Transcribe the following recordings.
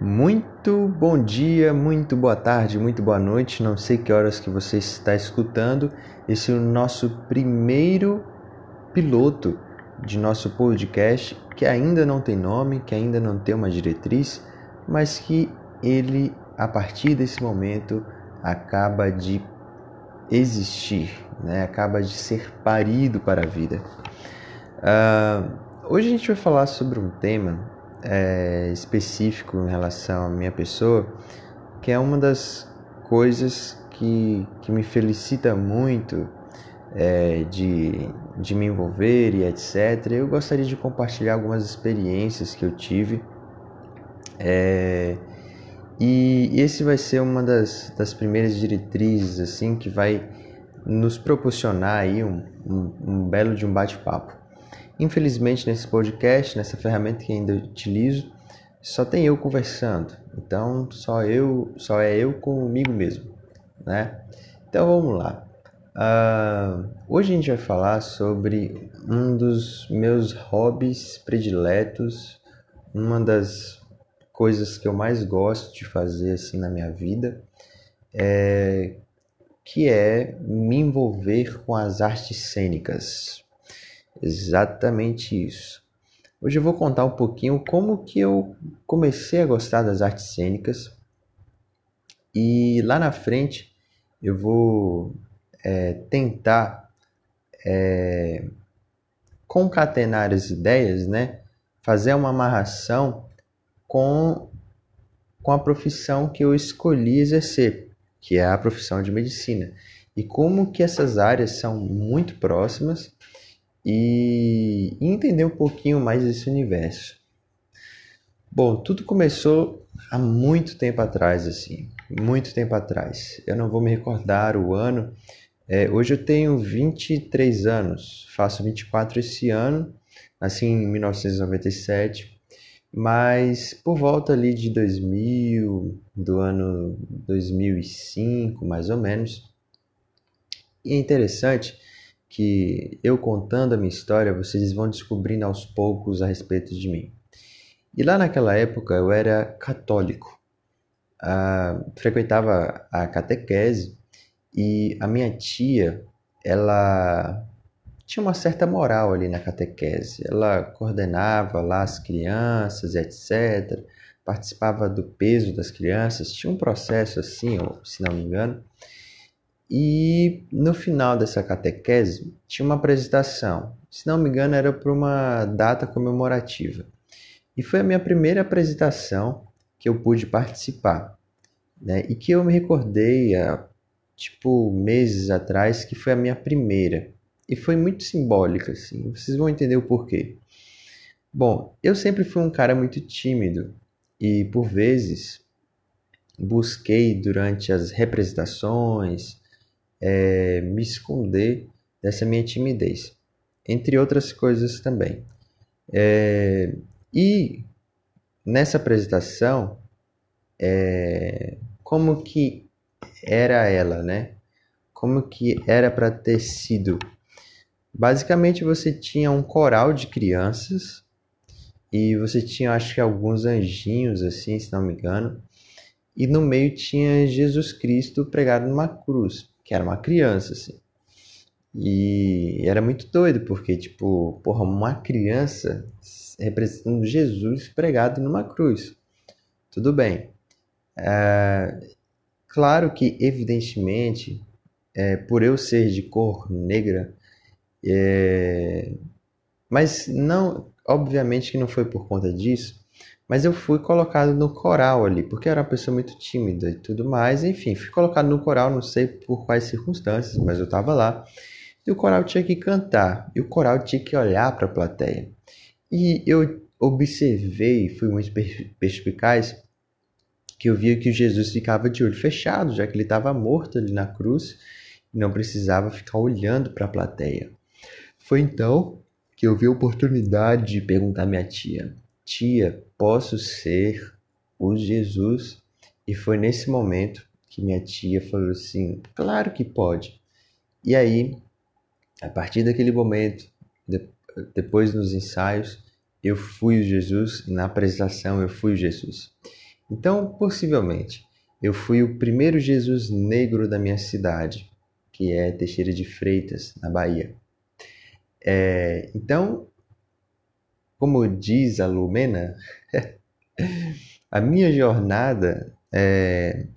Muito bom dia, muito boa tarde, muito boa noite. Não sei que horas que você está escutando. Esse é o nosso primeiro piloto de nosso podcast, que ainda não tem nome, que ainda não tem uma diretriz, mas que ele, a partir desse momento, acaba de existir, né? acaba de ser parido para a vida. Uh, hoje a gente vai falar sobre um tema é, específico em relação à minha pessoa, que é uma das coisas que, que me felicita muito é, de, de me envolver e etc. Eu gostaria de compartilhar algumas experiências que eu tive. É, e esse vai ser uma das, das primeiras diretrizes assim que vai nos proporcionar aí um, um, um belo de um bate-papo. Infelizmente, nesse podcast, nessa ferramenta que ainda utilizo, só tem eu conversando. Então, só eu, só é eu comigo mesmo, né? Então, vamos lá. Uh, hoje a gente vai falar sobre um dos meus hobbies prediletos, uma das coisas que eu mais gosto de fazer assim na minha vida, é, que é me envolver com as artes cênicas. Exatamente isso. Hoje eu vou contar um pouquinho como que eu comecei a gostar das artes cênicas e lá na frente eu vou é, tentar é, concatenar as ideias, né? Fazer uma amarração com, com a profissão que eu escolhi exercer, que é a profissão de medicina. E como que essas áreas são muito próximas e entender um pouquinho mais desse universo. Bom, tudo começou há muito tempo atrás, assim, muito tempo atrás. Eu não vou me recordar o ano. É, hoje eu tenho 23 anos, faço 24 esse ano, nasci em 1997, mas por volta ali de 2000, do ano 2005, mais ou menos. E é interessante que eu contando a minha história, vocês vão descobrindo aos poucos a respeito de mim. E lá naquela época eu era católico, ah, frequentava a catequese e a minha tia, ela tinha uma certa moral ali na catequese. Ela coordenava lá as crianças, etc. Participava do peso das crianças. Tinha um processo assim, se não me engano. E no final dessa catequese tinha uma apresentação. Se não me engano, era para uma data comemorativa. E foi a minha primeira apresentação que eu pude participar. Né? E que eu me recordei há tipo meses atrás que foi a minha primeira. E foi muito simbólica, assim. Vocês vão entender o porquê. Bom, eu sempre fui um cara muito tímido e por vezes busquei durante as representações, é, me esconder dessa minha timidez, entre outras coisas também. É, e nessa apresentação, é, como que era ela, né? Como que era para ter sido? Basicamente, você tinha um coral de crianças e você tinha, acho que alguns anjinhos, assim, se não me engano, e no meio tinha Jesus Cristo pregado numa cruz que era uma criança, assim. E era muito doido, porque, tipo, porra, uma criança representando Jesus pregado numa cruz. Tudo bem. É, claro que, evidentemente, é, por eu ser de cor negra, é, mas não, obviamente que não foi por conta disso, mas eu fui colocado no coral ali, porque era uma pessoa muito tímida e tudo mais. Enfim, fui colocado no coral, não sei por quais circunstâncias, mas eu estava lá. E o coral tinha que cantar, e o coral tinha que olhar para a plateia. E eu observei, fui muito perspicaz, que eu via que Jesus ficava de olho fechado, já que ele estava morto ali na cruz e não precisava ficar olhando para a plateia. Foi então que eu vi a oportunidade de perguntar à minha tia: Tia, posso ser o Jesus? E foi nesse momento que minha tia falou assim: Claro que pode. E aí, a partir daquele momento, depois nos ensaios, eu fui o Jesus, e na apresentação eu fui o Jesus. Então, possivelmente, eu fui o primeiro Jesus negro da minha cidade, que é Teixeira de Freitas, na Bahia. É, então, como diz a Lumena, a minha jornada é,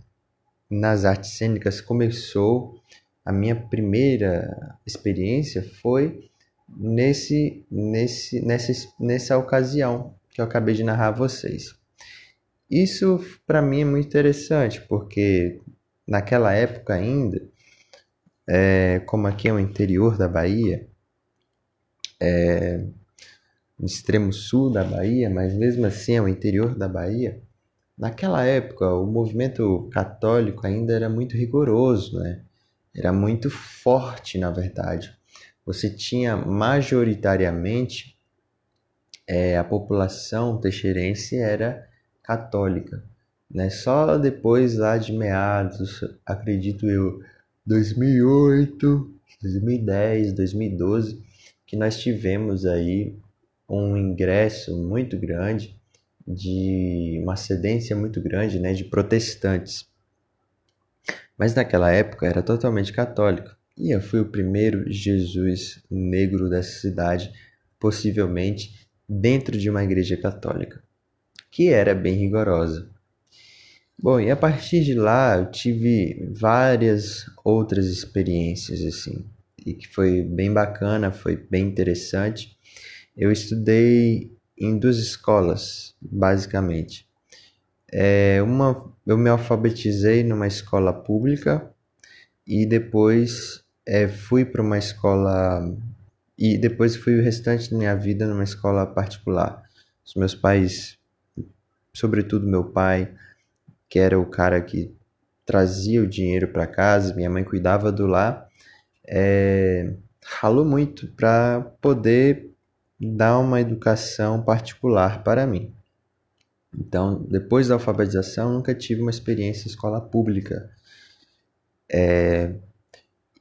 nas artes cênicas começou, a minha primeira experiência foi nesse, nesse, nessa, nessa ocasião que eu acabei de narrar a vocês. Isso para mim é muito interessante, porque naquela época ainda, é, como aqui é o interior da Bahia, é, no extremo sul da Bahia, mas mesmo assim é o interior da Bahia, naquela época o movimento católico ainda era muito rigoroso, né? era muito forte, na verdade. Você tinha majoritariamente é, a população teixeirense era católica. Né? Só depois lá de meados, acredito eu, 2008, 2010, 2012, que nós tivemos aí um ingresso muito grande de uma cedência muito grande né, de protestantes. Mas naquela época era totalmente católico. E eu fui o primeiro Jesus negro dessa cidade, possivelmente dentro de uma igreja católica, que era bem rigorosa. Bom, e a partir de lá eu tive várias outras experiências assim, e que foi bem bacana, foi bem interessante. Eu estudei em duas escolas, basicamente. É, uma, eu me alfabetizei numa escola pública e depois é, fui para uma escola e depois fui o restante da minha vida numa escola particular. Os meus pais, sobretudo meu pai, que era o cara que trazia o dinheiro para casa, minha mãe cuidava do lar, é, ralou muito para poder dar uma educação particular para mim. Então, depois da alfabetização, nunca tive uma experiência em escola pública. É,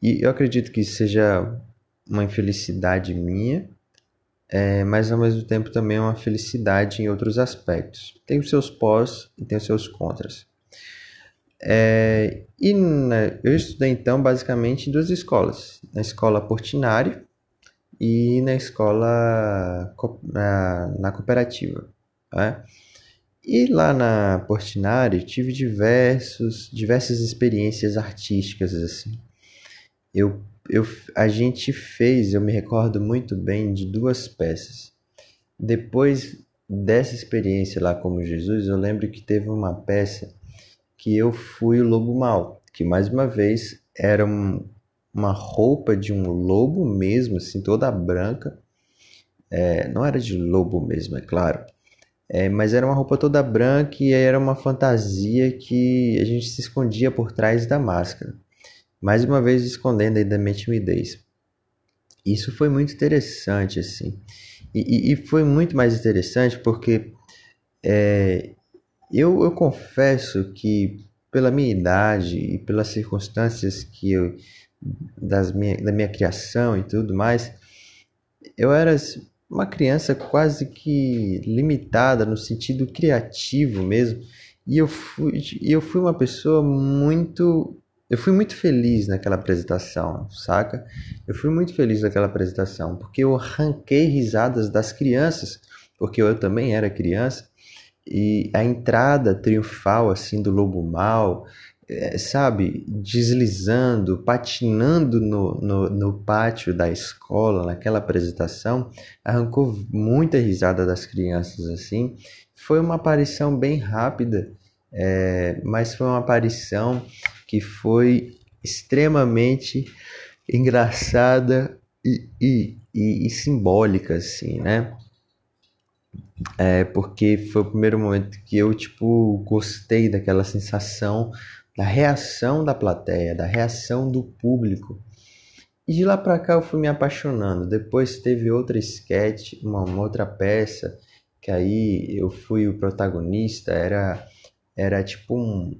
e eu acredito que seja uma infelicidade minha, é, mas ao mesmo tempo também é uma felicidade em outros aspectos. Tem os seus pós e tem os seus contras. É, e na, eu estudei então basicamente em duas escolas: na escola Portinari e na escola na, na cooperativa. Né? E lá na Portinari tive diversos, diversas experiências artísticas assim. Eu, eu, a gente fez, eu me recordo muito bem de duas peças. Depois dessa experiência lá como Jesus, eu lembro que teve uma peça que eu fui o lobo mau, que mais uma vez era um, uma roupa de um lobo mesmo, assim, toda branca. É, não era de lobo mesmo, é claro. É, mas era uma roupa toda branca e era uma fantasia que a gente se escondia por trás da máscara. Mais uma vez escondendo aí da minha timidez. Isso foi muito interessante, assim. E, e, e foi muito mais interessante porque é, eu, eu confesso que pela minha idade e pelas circunstâncias que eu das minha, da minha criação e tudo mais, eu era uma criança quase que limitada no sentido criativo mesmo. E eu fui, eu fui uma pessoa muito. Eu fui muito feliz naquela apresentação, saca? Eu fui muito feliz naquela apresentação, porque eu arranquei risadas das crianças, porque eu também era criança, e a entrada triunfal assim do lobo mal é, sabe, deslizando, patinando no, no, no, pátio da escola, naquela apresentação, arrancou muita risada das crianças assim. Foi uma aparição bem rápida, é, mas foi uma aparição que foi extremamente engraçada e, e, e, e simbólica, assim, né? É, porque foi o primeiro momento que eu, tipo, gostei daquela sensação da reação da plateia, da reação do público. E de lá para cá eu fui me apaixonando. Depois teve outra sketch, uma, uma, outra peça, que aí eu fui o protagonista, era era tipo um,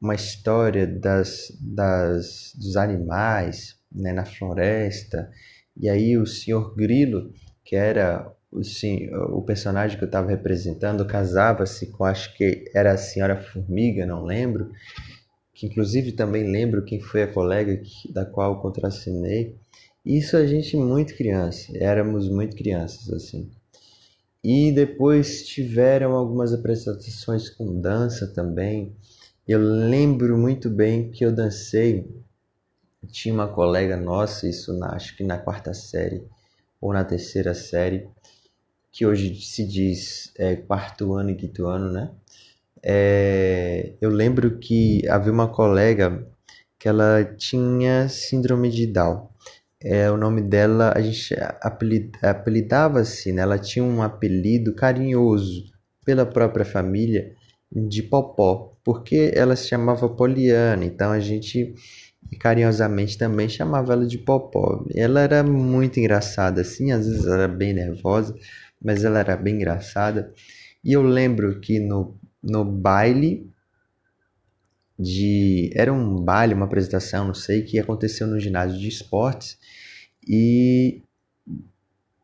uma história das, das dos animais, né, na floresta. E aí o senhor Grilo, que era sim, o personagem que eu estava representando casava-se com, acho que era a senhora Formiga, não lembro, que inclusive também lembro quem foi a colega que, da qual eu contracenei. Isso a gente muito criança, éramos muito crianças assim. E depois tiveram algumas apresentações com dança também. Eu lembro muito bem que eu dancei. Tinha uma colega nossa, isso na, acho que na quarta série ou na terceira série, que hoje se diz é, quarto ano e quinto ano, né? É, eu lembro que havia uma colega que ela tinha síndrome de Down. É, o nome dela, a gente apelidava-se, né? ela tinha um apelido carinhoso pela própria família de Popó, porque ela se chamava Poliana, então a gente carinhosamente também chamava ela de Popó. Ela era muito engraçada, assim, às vezes era bem nervosa, mas ela era bem engraçada. E eu lembro que no, no baile de. Era um baile, uma apresentação, não sei, que aconteceu no ginásio de esportes. E,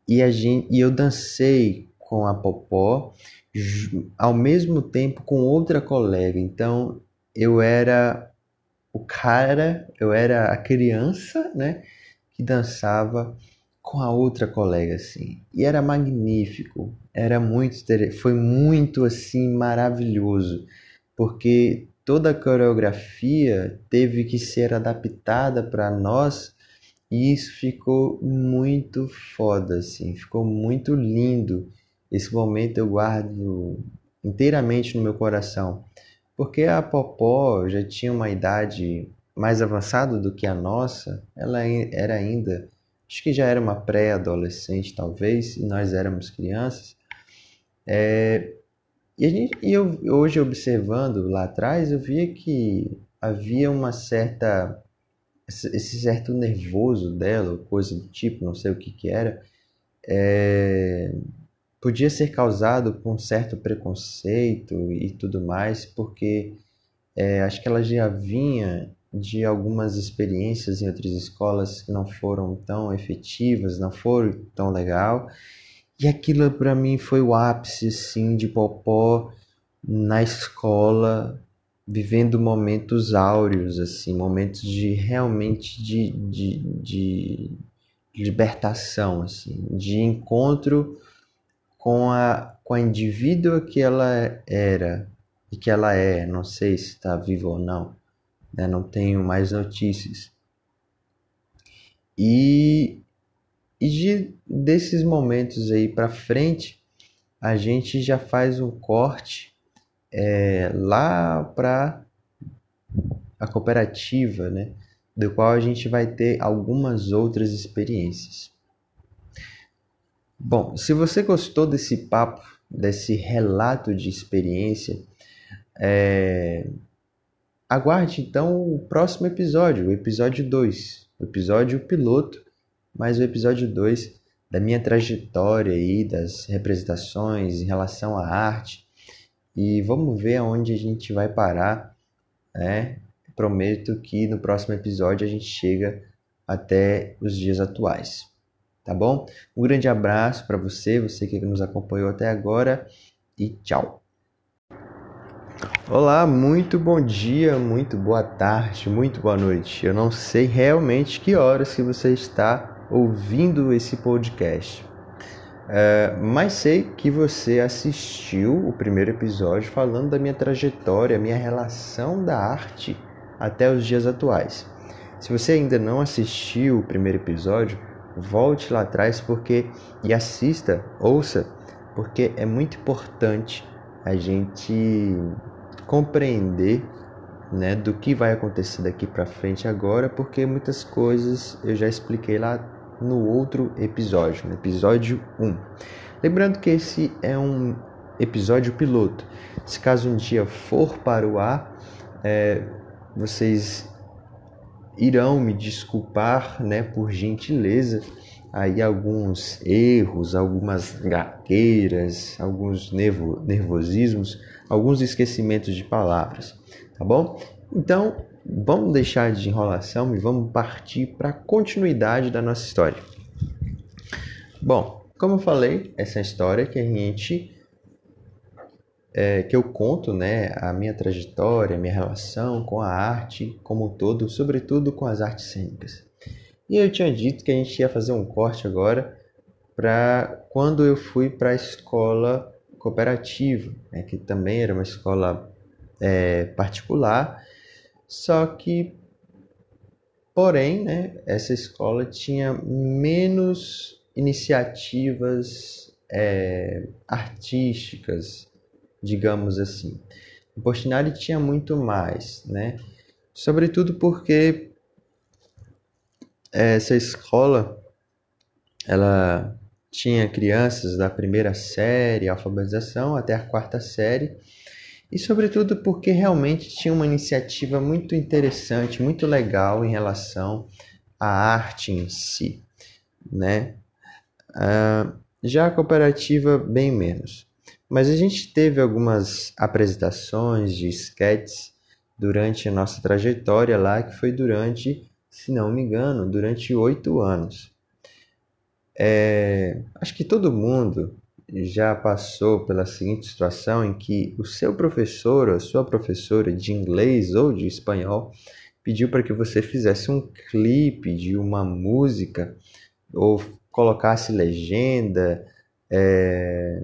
e, a gente, e eu dancei com a Popó ao mesmo tempo com outra colega. Então eu era o cara, eu era a criança, né, que dançava com a outra colega assim. E era magnífico, era muito foi muito assim maravilhoso, porque toda a coreografia teve que ser adaptada para nós e isso ficou muito foda assim, ficou muito lindo. Esse momento eu guardo inteiramente no meu coração, porque a Popó já tinha uma idade mais avançada do que a nossa, ela era ainda acho que já era uma pré-adolescente talvez, e nós éramos crianças. É, e, a gente, e eu hoje observando lá atrás, eu via que havia uma certa esse certo nervoso dela, coisa do tipo, não sei o que que era, é, podia ser causado por um certo preconceito e tudo mais, porque é, acho que ela já vinha de algumas experiências em outras escolas que não foram tão efetivas, não foram tão legal. E aquilo para mim foi o ápice assim de Popó na escola, vivendo momentos áureos assim, momentos de realmente de, de, de libertação assim, de encontro com a com a indivídua que ela era e que ela é, não sei se está viva ou não né? não tenho mais notícias. E, e de, desses momentos aí para frente, a gente já faz um corte é, lá para a cooperativa, né? do qual a gente vai ter algumas outras experiências. Bom, se você gostou desse papo, desse relato de experiência, é, Aguarde então o próximo episódio, o episódio 2, o episódio piloto, mais o episódio 2 da minha trajetória aí, das representações em relação à arte. E vamos ver aonde a gente vai parar, né? Prometo que no próximo episódio a gente chega até os dias atuais. Tá bom? Um grande abraço para você, você que nos acompanhou até agora e tchau. Olá, muito bom dia, muito boa tarde, muito boa noite. Eu não sei realmente que horas que você está ouvindo esse podcast, é, mas sei que você assistiu o primeiro episódio falando da minha trajetória, minha relação da arte até os dias atuais. Se você ainda não assistiu o primeiro episódio, volte lá atrás porque e assista, ouça, porque é muito importante a gente compreender né, do que vai acontecer daqui para frente agora, porque muitas coisas eu já expliquei lá no outro episódio, no episódio 1. Lembrando que esse é um episódio piloto. Se caso um dia for para o ar, é, vocês irão me desculpar, né, por gentileza, aí alguns erros, algumas gagueiras, alguns nervo, nervosismos, alguns esquecimentos de palavras, tá bom? Então, vamos deixar de enrolação e vamos partir para a continuidade da nossa história. Bom, como eu falei, essa é história que a gente é, que eu conto, né, a minha trajetória, a minha relação com a arte como um todo, sobretudo com as artes cênicas. E eu tinha dito que a gente ia fazer um corte agora para quando eu fui para a escola cooperativa, né, que também era uma escola é, particular, só que, porém, né, essa escola tinha menos iniciativas é, artísticas, digamos assim. O Portinari tinha muito mais, né? Sobretudo porque essa escola ela tinha crianças da primeira série, alfabetização, até a quarta série, e sobretudo porque realmente tinha uma iniciativa muito interessante, muito legal em relação à arte em si, né? Uh, já a cooperativa bem menos. Mas a gente teve algumas apresentações de sketches durante a nossa trajetória lá, que foi durante, se não me engano, durante oito anos. É, acho que todo mundo já passou pela seguinte situação em que o seu professor ou a sua professora de inglês ou de espanhol pediu para que você fizesse um clipe de uma música ou colocasse legenda é,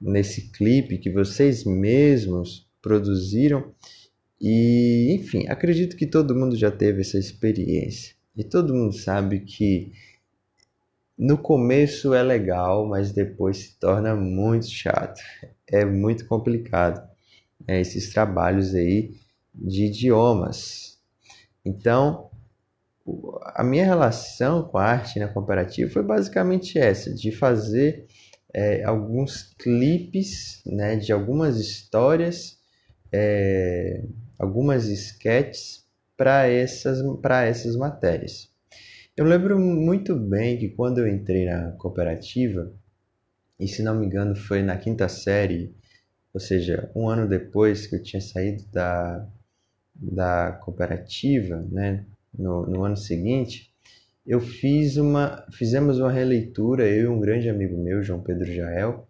nesse clipe que vocês mesmos produziram. E, enfim, acredito que todo mundo já teve essa experiência. E todo mundo sabe que no começo é legal, mas depois se torna muito chato. É muito complicado né, esses trabalhos aí de idiomas. Então, a minha relação com a arte na comparativa foi basicamente essa, de fazer é, alguns clipes né, de algumas histórias, é, algumas sketches para essas, essas matérias. Eu lembro muito bem que quando eu entrei na cooperativa, e se não me engano foi na quinta série, ou seja, um ano depois que eu tinha saído da, da cooperativa, né, no, no ano seguinte, eu fiz uma, fizemos uma releitura, eu e um grande amigo meu, João Pedro Jael,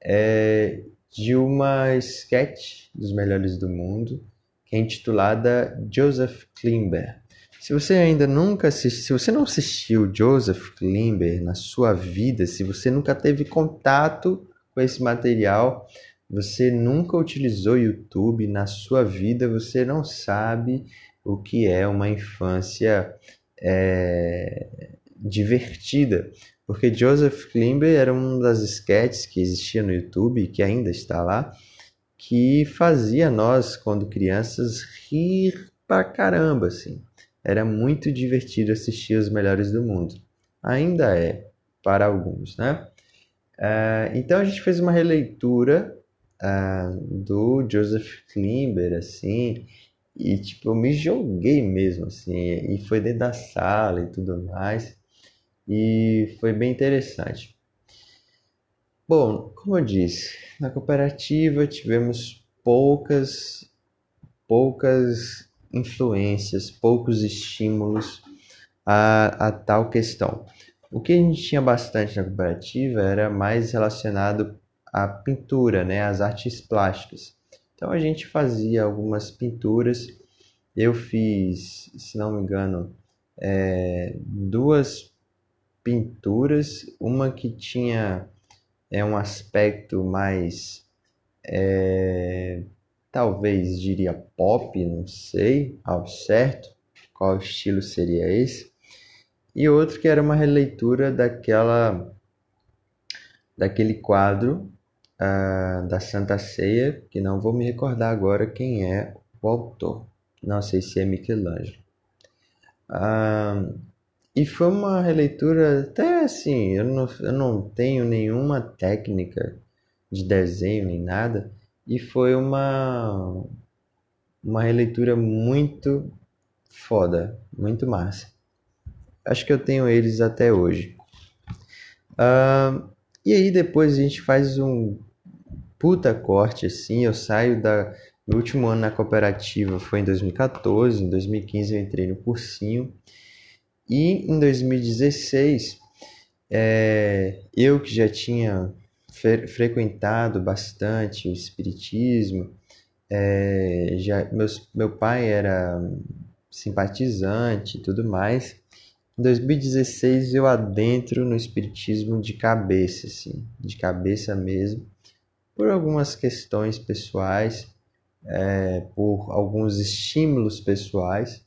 é, de uma sketch dos melhores do mundo, que é intitulada Joseph Klimber. Se você ainda nunca assistiu, se você não assistiu Joseph Klimber na sua vida, se você nunca teve contato com esse material, você nunca utilizou YouTube na sua vida, você não sabe o que é uma infância é, divertida, porque Joseph Klimber era uma das sketches que existia no YouTube, que ainda está lá, que fazia nós, quando crianças, rir pra caramba, assim. Era muito divertido assistir os melhores do mundo. Ainda é, para alguns, né? Uh, então a gente fez uma releitura uh, do Joseph Klimber, assim, e, tipo, eu me joguei mesmo, assim, e foi dentro da sala e tudo mais. E foi bem interessante. Bom, como eu disse, na cooperativa tivemos poucas, poucas influências, poucos estímulos a, a tal questão. O que a gente tinha bastante na cooperativa era mais relacionado à pintura, né, às artes plásticas. Então a gente fazia algumas pinturas. Eu fiz, se não me engano, é, duas pinturas, uma que tinha é um aspecto mais é, talvez diria pop, não sei ao certo qual estilo seria esse, e outro que era uma releitura daquela daquele quadro uh, da Santa Ceia, que não vou me recordar agora quem é o autor. Não sei se é Michelangelo. Uh, e foi uma releitura, até assim, eu não, eu não tenho nenhuma técnica de desenho nem nada, e foi uma, uma releitura muito foda, muito massa. Acho que eu tenho eles até hoje. Uh, e aí depois a gente faz um puta corte assim, eu saio da último ano na cooperativa foi em 2014, em 2015 eu entrei no cursinho e em 2016 é, eu que já tinha fre frequentado bastante o espiritismo, é, já meus, meu pai era simpatizante e tudo mais. Em 2016 eu adentro no espiritismo de cabeça, assim, de cabeça mesmo, por algumas questões pessoais, é, por alguns estímulos pessoais.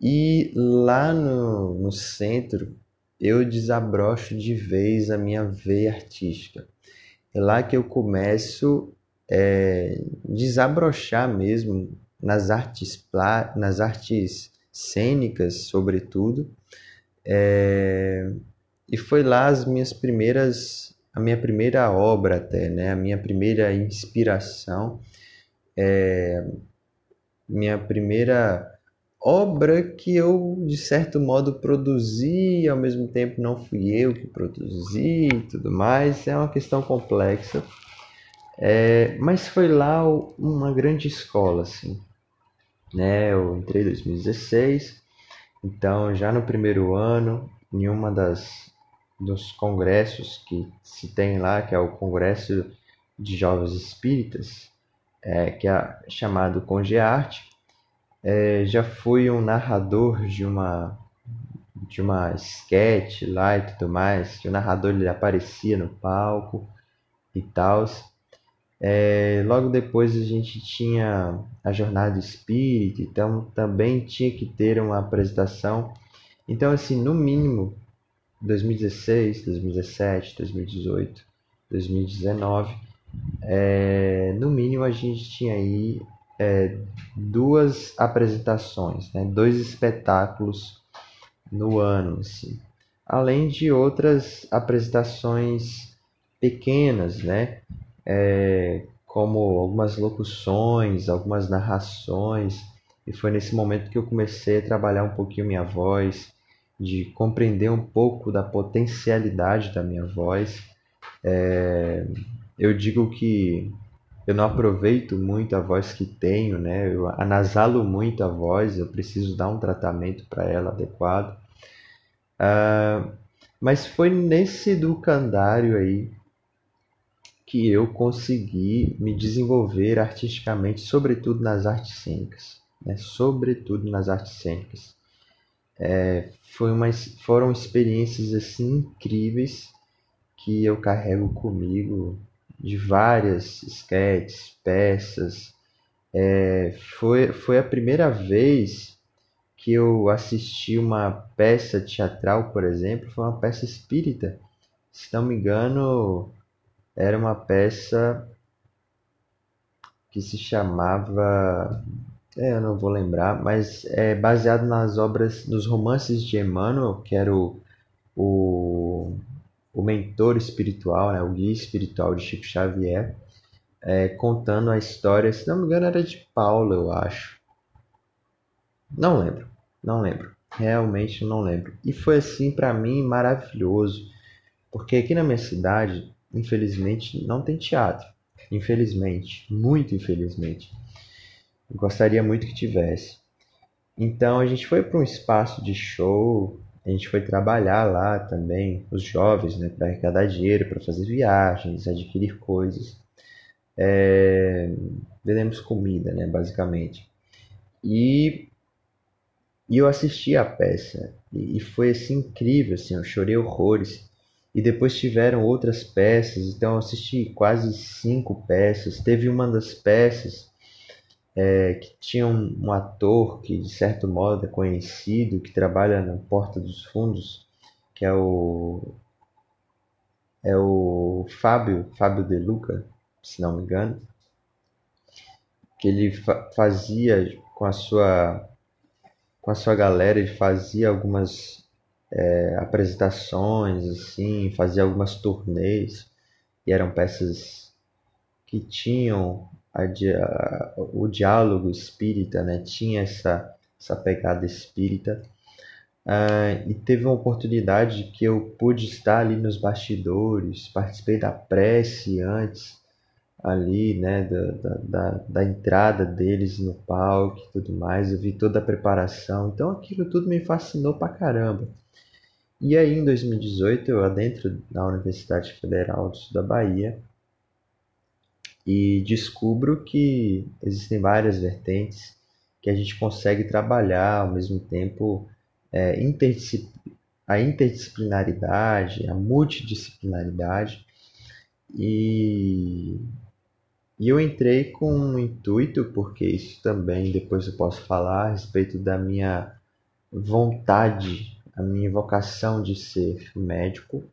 E lá no, no centro eu desabrocho de vez a minha veia artística. É lá que eu começo é, desabrochar mesmo nas artes, nas artes cênicas, sobretudo. É, e foi lá as minhas primeiras, a minha primeira obra até, né? A minha primeira inspiração, é, minha primeira obra que eu de certo modo produzi, ao mesmo tempo não fui eu que produzi e tudo mais. É uma questão complexa. É, mas foi lá uma grande escola, assim. Né? Eu entrei em 2016, então já no primeiro ano, em uma das dos congressos que se tem lá, que é o Congresso de Jovens Espíritas, é, que é chamado Congearte, é, já fui um narrador de uma de uma sketch lá e tudo mais, que o narrador ele aparecia no palco e tal. É, logo depois a gente tinha a jornada espírita, então também tinha que ter uma apresentação. Então, assim, no mínimo 2016, 2017, 2018, 2019, é, no mínimo a gente tinha aí é, duas apresentações, né, dois espetáculos no ano, assim. além de outras apresentações pequenas, né, é, como algumas locuções, algumas narrações, e foi nesse momento que eu comecei a trabalhar um pouquinho minha voz, de compreender um pouco da potencialidade da minha voz. É, eu digo que eu não aproveito muito a voz que tenho, né? Eu anasalo muito a voz, eu preciso dar um tratamento para ela adequado. Uh, mas foi nesse educandário aí que eu consegui me desenvolver artisticamente, sobretudo nas artes cênicas, né? Sobretudo nas artes cênicas. É, foi uma, foram experiências assim incríveis que eu carrego comigo de várias sketches, peças. É, foi, foi a primeira vez que eu assisti uma peça teatral, por exemplo, foi uma peça espírita. Se não me engano, era uma peça que se chamava. É, eu não vou lembrar, mas é baseado nas obras, nos romances de Emmanuel, que era o, o o mentor espiritual, né, o guia espiritual de Chico Xavier, é, contando a história, se não me engano era de Paulo, eu acho. Não lembro, não lembro, realmente não lembro. E foi assim para mim maravilhoso, porque aqui na minha cidade, infelizmente, não tem teatro. Infelizmente, muito infelizmente. Eu gostaria muito que tivesse. Então a gente foi para um espaço de show a gente foi trabalhar lá também, os jovens, né, para arrecadar dinheiro, para fazer viagens, adquirir coisas. É, vendemos comida, né, basicamente. E, e eu assisti a peça e, e foi assim incrível, assim, eu chorei horrores. E depois tiveram outras peças, então eu assisti quase cinco peças. Teve uma das peças é, que tinha um, um, ator que de certo modo é conhecido, que trabalha na Porta dos Fundos, que é o é o Fábio, Fábio De Luca, se não me engano, que ele fa fazia com a sua com a sua galera, ele fazia algumas é, apresentações assim, fazia algumas turnês e eram peças que tinham a, o diálogo espírita né, tinha essa, essa pegada espírita. Uh, e teve uma oportunidade que eu pude estar ali nos bastidores, participei da prece antes, ali, né, da, da, da, entrada deles no palco e tudo mais, eu vi toda a preparação, então aquilo tudo me fascinou pra caramba. E aí, em 2018, eu adentro na Universidade Federal do Sul da Bahia e descubro que existem várias vertentes que a gente consegue trabalhar ao mesmo tempo é, a interdisciplinaridade, a multidisciplinaridade e, e eu entrei com um intuito, porque isso também depois eu posso falar a respeito da minha vontade, a minha vocação de ser médico,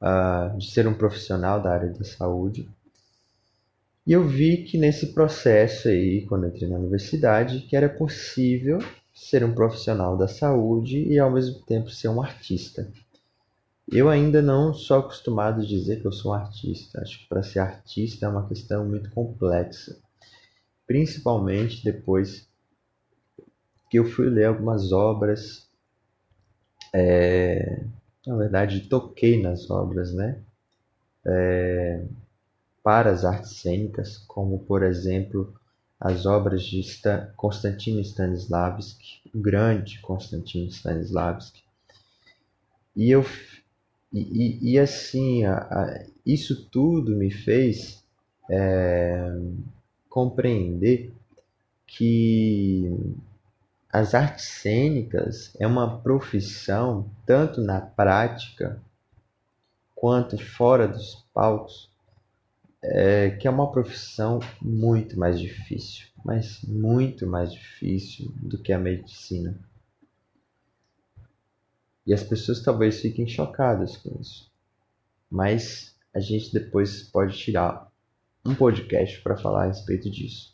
uh, de ser um profissional da área da saúde. E eu vi que nesse processo aí, quando entrei na universidade, que era possível ser um profissional da saúde e ao mesmo tempo ser um artista. Eu ainda não sou acostumado a dizer que eu sou um artista. Acho que para ser artista é uma questão muito complexa. Principalmente depois que eu fui ler algumas obras. É... Na verdade, toquei nas obras, né? É para as artes cênicas, como por exemplo as obras de Stan, Konstantin Stanislavski, o grande Konstantin Stanislavski. E eu e, e, assim, a, a, isso tudo me fez é, compreender que as artes cênicas é uma profissão, tanto na prática quanto fora dos palcos, é, que é uma profissão muito mais difícil, mas muito mais difícil do que a medicina. E as pessoas talvez fiquem chocadas com isso. Mas a gente depois pode tirar um podcast para falar a respeito disso.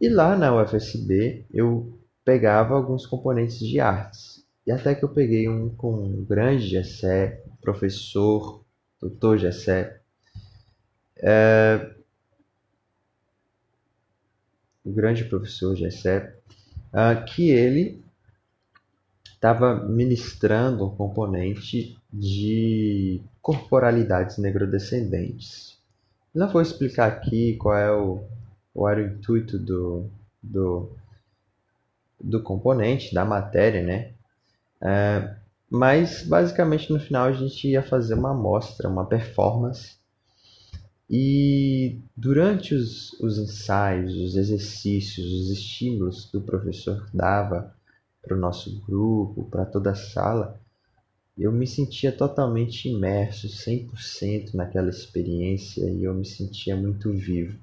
E lá na UFSB eu pegava alguns componentes de artes. E até que eu peguei um com um grande Gessé, professor, doutor Gessé, é, o grande professor Gessé, uh, que ele estava ministrando um componente de corporalidades negrodescendentes. Não vou explicar aqui qual é o, era o intuito do, do, do componente, da matéria, né? É, mas basicamente no final a gente ia fazer uma amostra, uma performance e durante os, os ensaios, os exercícios, os estímulos que o professor dava para o nosso grupo, para toda a sala, eu me sentia totalmente imerso, 100% naquela experiência e eu me sentia muito vivo.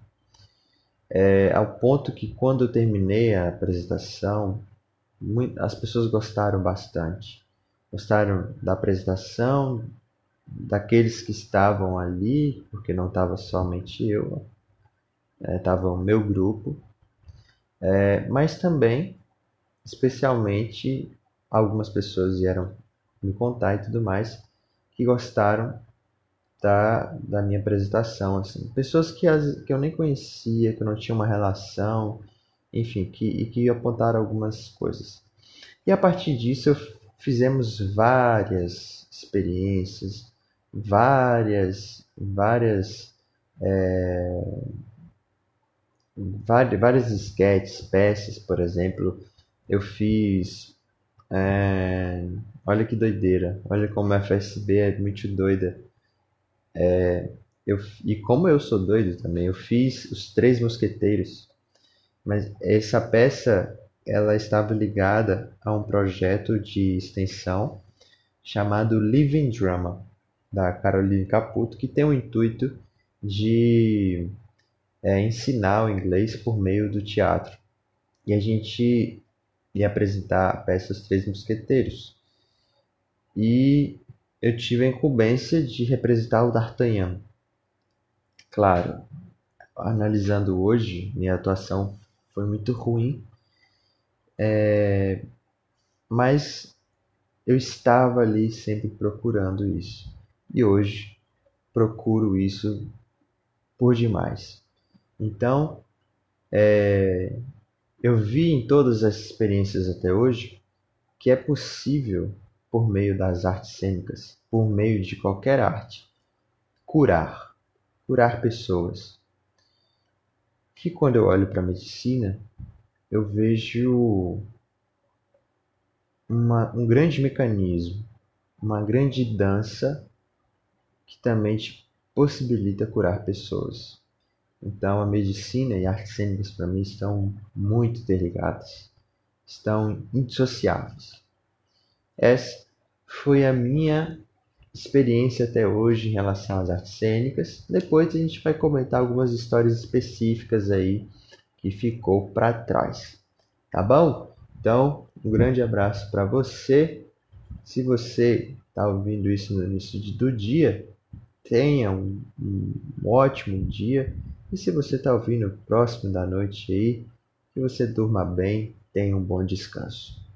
É, ao ponto que quando eu terminei a apresentação, as pessoas gostaram bastante. Gostaram da apresentação, daqueles que estavam ali, porque não estava somente eu, estava é, o meu grupo, é, mas também, especialmente, algumas pessoas vieram me contar e tudo mais, que gostaram da, da minha apresentação, assim, pessoas que, as, que eu nem conhecia, que eu não tinha uma relação, enfim, que, e que apontaram algumas coisas. E a partir disso, fizemos várias experiências, várias, várias, é, várias, várias esquetes, peças, por exemplo, eu fiz. É, olha que doideira, olha como a FSB é muito doida. É, eu, e como eu sou doido também, eu fiz os Três Mosqueteiros, mas essa peça ela estava ligada a um projeto de extensão chamado Living Drama da Caroline Caputo, que tem o intuito de é, ensinar o inglês por meio do teatro. E a gente ia apresentar a peça Os Três Mosqueteiros. E eu tive a incumbência de representar o D'Artagnan. Claro, analisando hoje, minha atuação foi muito ruim, é... mas eu estava ali sempre procurando isso e hoje procuro isso por demais. Então, é, eu vi em todas as experiências até hoje que é possível, por meio das artes cênicas, por meio de qualquer arte, curar, curar pessoas. Que quando eu olho para a medicina, eu vejo uma, um grande mecanismo uma grande dança que também te possibilita curar pessoas. Então, a medicina e artes cênicas para mim estão muito interligadas, estão indissociáveis. Essa foi a minha experiência até hoje em relação às artes cênicas. Depois a gente vai comentar algumas histórias específicas aí que ficou para trás. Tá bom? Então, um grande abraço para você. Se você está ouvindo isso no início do dia, tenha um, um ótimo dia. E se você está ouvindo próximo da noite aí, que você durma bem, tenha um bom descanso.